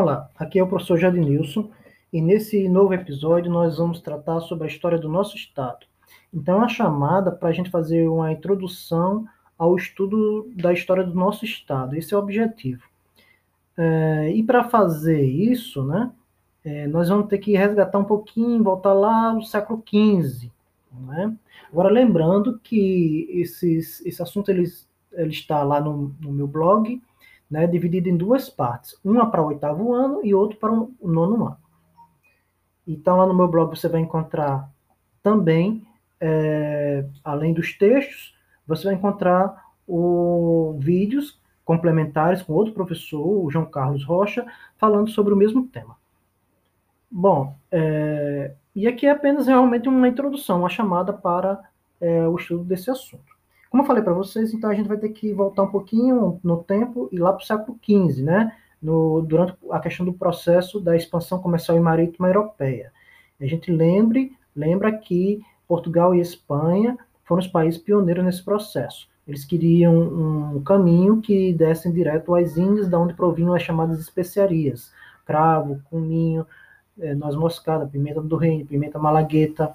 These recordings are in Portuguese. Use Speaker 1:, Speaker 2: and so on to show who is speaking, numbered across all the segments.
Speaker 1: Olá, aqui é o professor Jadnilson e nesse novo episódio nós vamos tratar sobre a história do nosso estado. Então, é uma chamada para a gente fazer uma introdução ao estudo da história do nosso estado. Esse é o objetivo. É, e para fazer isso, né, é, nós vamos ter que resgatar um pouquinho, voltar lá no século XV. Né? Agora, lembrando que esses, esse assunto ele, ele está lá no, no meu blog, né, dividido em duas partes, uma para o oitavo ano e outra para o nono ano. Então, lá no meu blog você vai encontrar também, é, além dos textos, você vai encontrar o, vídeos complementares com outro professor, o João Carlos Rocha, falando sobre o mesmo tema. Bom, é, e aqui é apenas realmente uma introdução, uma chamada para é, o estudo desse assunto. Como eu falei para vocês, então a gente vai ter que voltar um pouquinho no tempo e lá para o século XV, né? No, durante a questão do processo da expansão comercial e marítima europeia. A gente lembre, lembra que Portugal e Espanha foram os países pioneiros nesse processo. Eles queriam um caminho que desse direto às Índias, da onde provinham as chamadas especiarias, cravo, cominho, é, noz moscada, pimenta do reino, pimenta malagueta,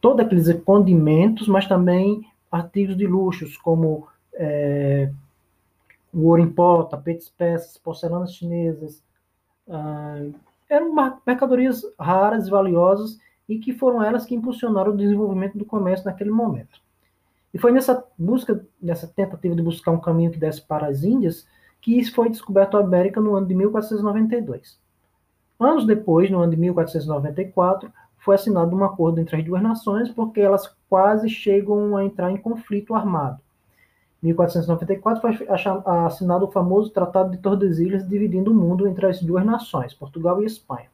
Speaker 1: todos aqueles condimentos, mas também artigos de luxos, como é, o ouro em pó, tapetes peças, porcelanas chinesas. Ah, eram mercadorias raras e valiosas e que foram elas que impulsionaram o desenvolvimento do comércio naquele momento. E foi nessa busca, nessa tentativa de buscar um caminho que desse para as Índias, que foi descoberto a América no ano de 1492. Anos depois, no ano de 1494, foi assinado um acordo entre as duas nações, porque elas quase chegam a entrar em conflito armado. Em 1494 foi assinado o famoso Tratado de Tordesilhas, dividindo o mundo entre as duas nações, Portugal e Espanha.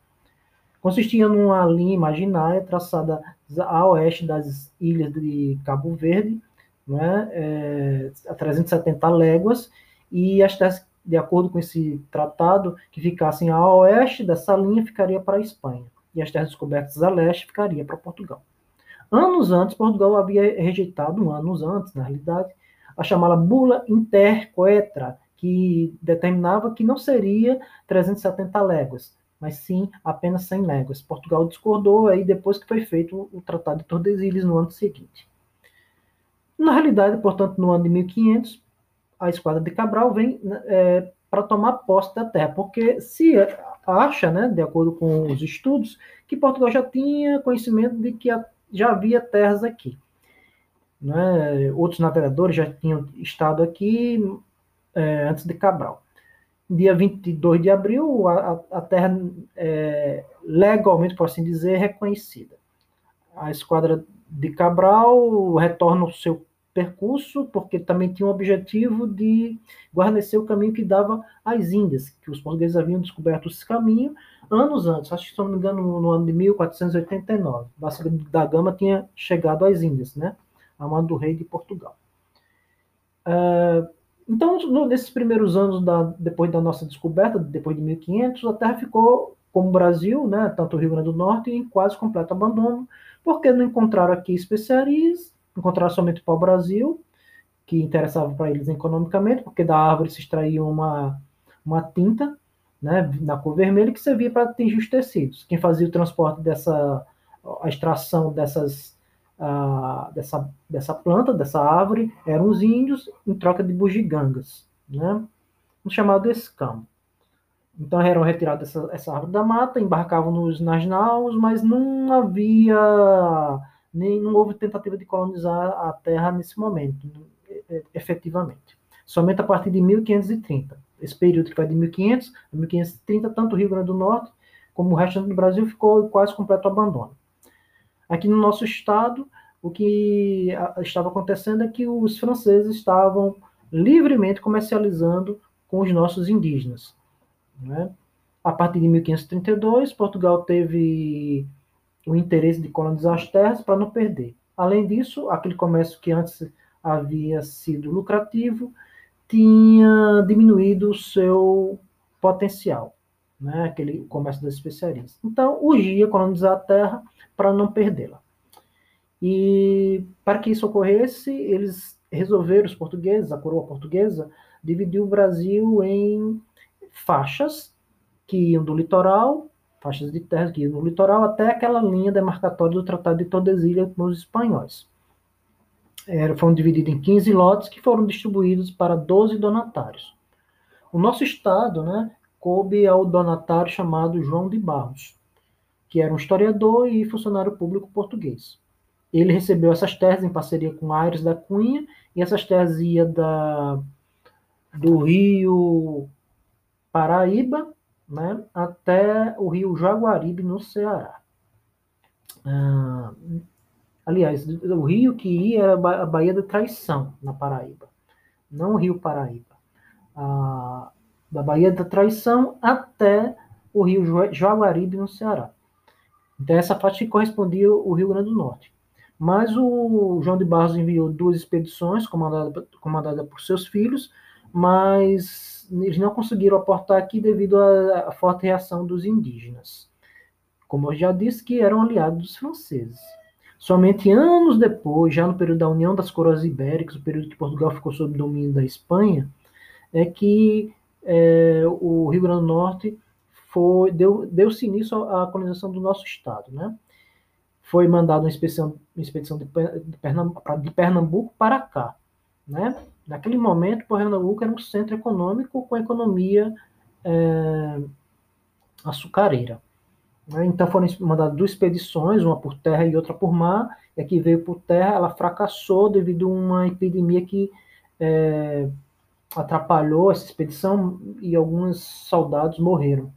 Speaker 1: Consistia numa linha imaginária traçada a oeste das ilhas de Cabo Verde, né, é, a 370 léguas, e as terras, de acordo com esse tratado, que ficassem a oeste dessa linha ficaria para a Espanha, e as terras descobertas a leste ficaria para Portugal. Anos antes, Portugal havia rejeitado, anos antes, na realidade, a chamada Bula Intercoetra, que determinava que não seria 370 léguas, mas sim apenas 100 léguas. Portugal discordou aí depois que foi feito o Tratado de Tordesilhas no ano seguinte. Na realidade, portanto, no ano de 1500, a esquadra de Cabral vem é, para tomar posse da terra, porque se acha, né, de acordo com os estudos, que Portugal já tinha conhecimento de que já havia terras aqui. Né? Outros navegadores já tinham estado aqui é, antes de Cabral. Dia 22 de abril, a, a terra é, legalmente, por assim dizer, reconhecida. A esquadra de Cabral retorna ao seu percurso, porque também tinha o objetivo de guarnecer o caminho que dava às Índias, que os portugueses haviam descoberto esse caminho anos antes, acho que, se não me engano, no ano de 1489. Vasco da Gama tinha chegado às Índias, né? A mão do rei de Portugal. Uh, então, no, nesses primeiros anos, da, depois da nossa descoberta, depois de 1500, a terra ficou, como o Brasil, né, tanto o Rio Grande do Norte, em quase completo abandono, porque não encontraram aqui especiarias, encontraram somente pau-brasil, que interessava para eles economicamente, porque da árvore se extraía uma, uma tinta, né, na cor vermelha, que servia para atingir os tecidos. Quem fazia o transporte dessa, a extração dessas, uh, dessa, dessa planta, dessa árvore, eram os índios, em troca de bugigangas, né, um chamado escamo. Então eram retirados essa, essa árvore da mata, embarcavam nos, nas naus, mas não havia nem não houve tentativa de colonizar a Terra nesse momento, efetivamente. Somente a partir de 1530. Esse período que vai de 1500 a 1530, tanto o Rio Grande do Norte como o resto do Brasil ficou quase completo abandono. Aqui no nosso estado, o que estava acontecendo é que os franceses estavam livremente comercializando com os nossos indígenas. Né? A partir de 1532, Portugal teve o interesse de colonizar as terras para não perder. Além disso, aquele comércio que antes havia sido lucrativo tinha diminuído o seu potencial, né? aquele comércio das especiarias. Então, urgia colonizar a terra para não perdê-la. E para que isso ocorresse, eles resolveram, os portugueses, a coroa portuguesa, dividir o Brasil em faixas que iam do litoral, faixas de terras que iam do litoral até aquela linha demarcatória do Tratado de Tordesilhas com os espanhóis. Era, foram divididos em 15 lotes que foram distribuídos para 12 donatários. O nosso estado, né, coube ao donatário chamado João de Barros, que era um historiador e funcionário público português. Ele recebeu essas terras em parceria com Aires da Cunha, e essas terras iam da, do rio Paraíba né, até o rio Jaguaribe, no Ceará. Ah, aliás, o rio que ia era a Baía da Traição, na Paraíba, não o rio Paraíba. Ah, da Baía da Traição até o rio Jaguaribe, no Ceará. Então, essa faixa correspondia ao Rio Grande do Norte. Mas o João de Barros enviou duas expedições comandadas comandada por seus filhos, mas eles não conseguiram aportar aqui devido à, forte reação dos indígenas. Como eu já disse, que eram aliados dos franceses. Somente anos depois, já no período da União das Coroas Ibéricas, o período que Portugal ficou sob domínio da Espanha, é que é, o Rio Grande do Norte deu deu-se início à colonização do nosso estado, né? Foi mandado uma expedição, uma expedição de, Pernambuco, de Pernambuco para cá, né? Naquele momento, Pernambuco era um centro econômico com economia é, açucareira. Né? Então foram mandadas duas expedições, uma por terra e outra por mar. E a que veio por terra, ela fracassou devido a uma epidemia que é, atrapalhou essa expedição e alguns soldados morreram.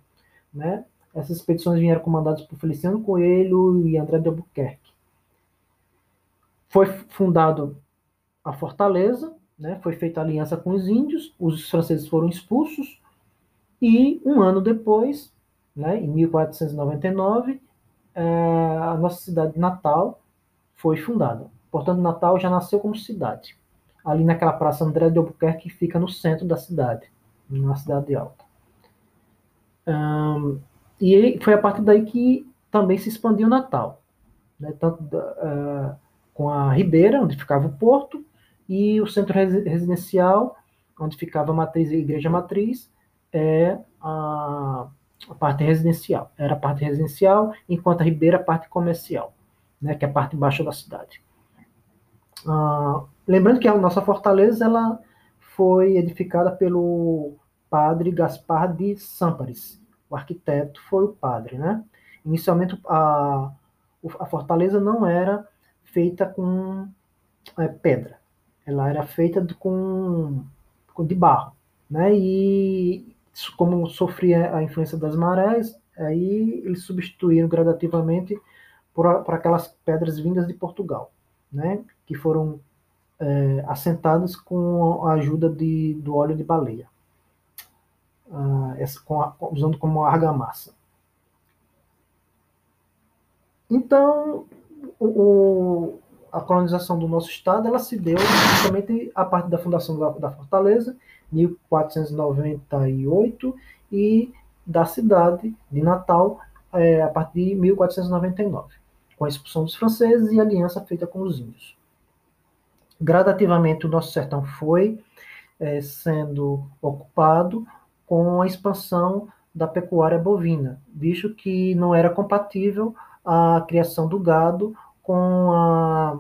Speaker 1: Né? Essas expedições vieram comandadas por Feliciano Coelho e André de Albuquerque. Foi fundado a fortaleza, né? foi feita aliança com os índios, os franceses foram expulsos, e um ano depois, né, em 1499, é, a nossa cidade natal foi fundada. Portanto, Natal já nasceu como cidade ali naquela praça André de Albuquerque, que fica no centro da cidade, na cidade alta. Um, e foi a partir daí que também se expandiu Natal, né, tanto uh, com a Ribeira, onde ficava o porto, e o centro residencial, onde ficava a matriz, a igreja matriz, é a, a parte residencial. Era a parte residencial, enquanto a Ribeira a parte comercial, né, que é a parte baixa da cidade. Uh, Lembrando que a nossa fortaleza ela foi edificada pelo padre Gaspar de Sampares. O arquiteto foi o padre, né? Inicialmente a, a fortaleza não era feita com é, pedra, ela era feita com, com, de barro, né? E como sofria a influência das marés, aí eles substituíram gradativamente por, por aquelas pedras vindas de Portugal, né? Que foram é, assentadas com a ajuda de, do óleo de baleia, uh, essa, a, usando como argamassa. Então, o, a colonização do nosso estado ela se deu justamente a partir da fundação da, da fortaleza, 1498, e da cidade de Natal é, a partir de 1499, com a expulsão dos franceses e aliança feita com os índios. Gradativamente o nosso sertão foi é, sendo ocupado com a expansão da pecuária bovina, visto que não era compatível a criação do gado com a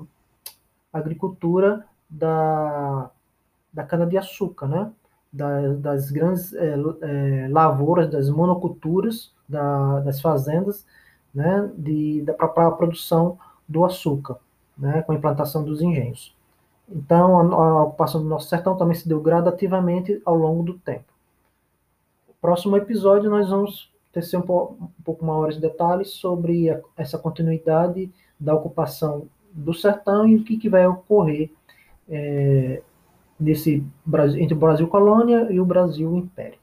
Speaker 1: agricultura da, da cana-de-açúcar, né? Das, das grandes é, é, lavouras, das monoculturas, da, das fazendas, né? De, da, para a produção do açúcar, né? Com a implantação dos engenhos. Então, a, a, ocupação do nosso sertão também se deu gradativamente ao longo do tempo. Próximo episódio, nós vamos tecer um, po, pouco maiores detalhes sobre essa continuidade da ocupação do sertão e o que, que vai ocorrer é, nesse entre o Brasil colônia e o Brasil império.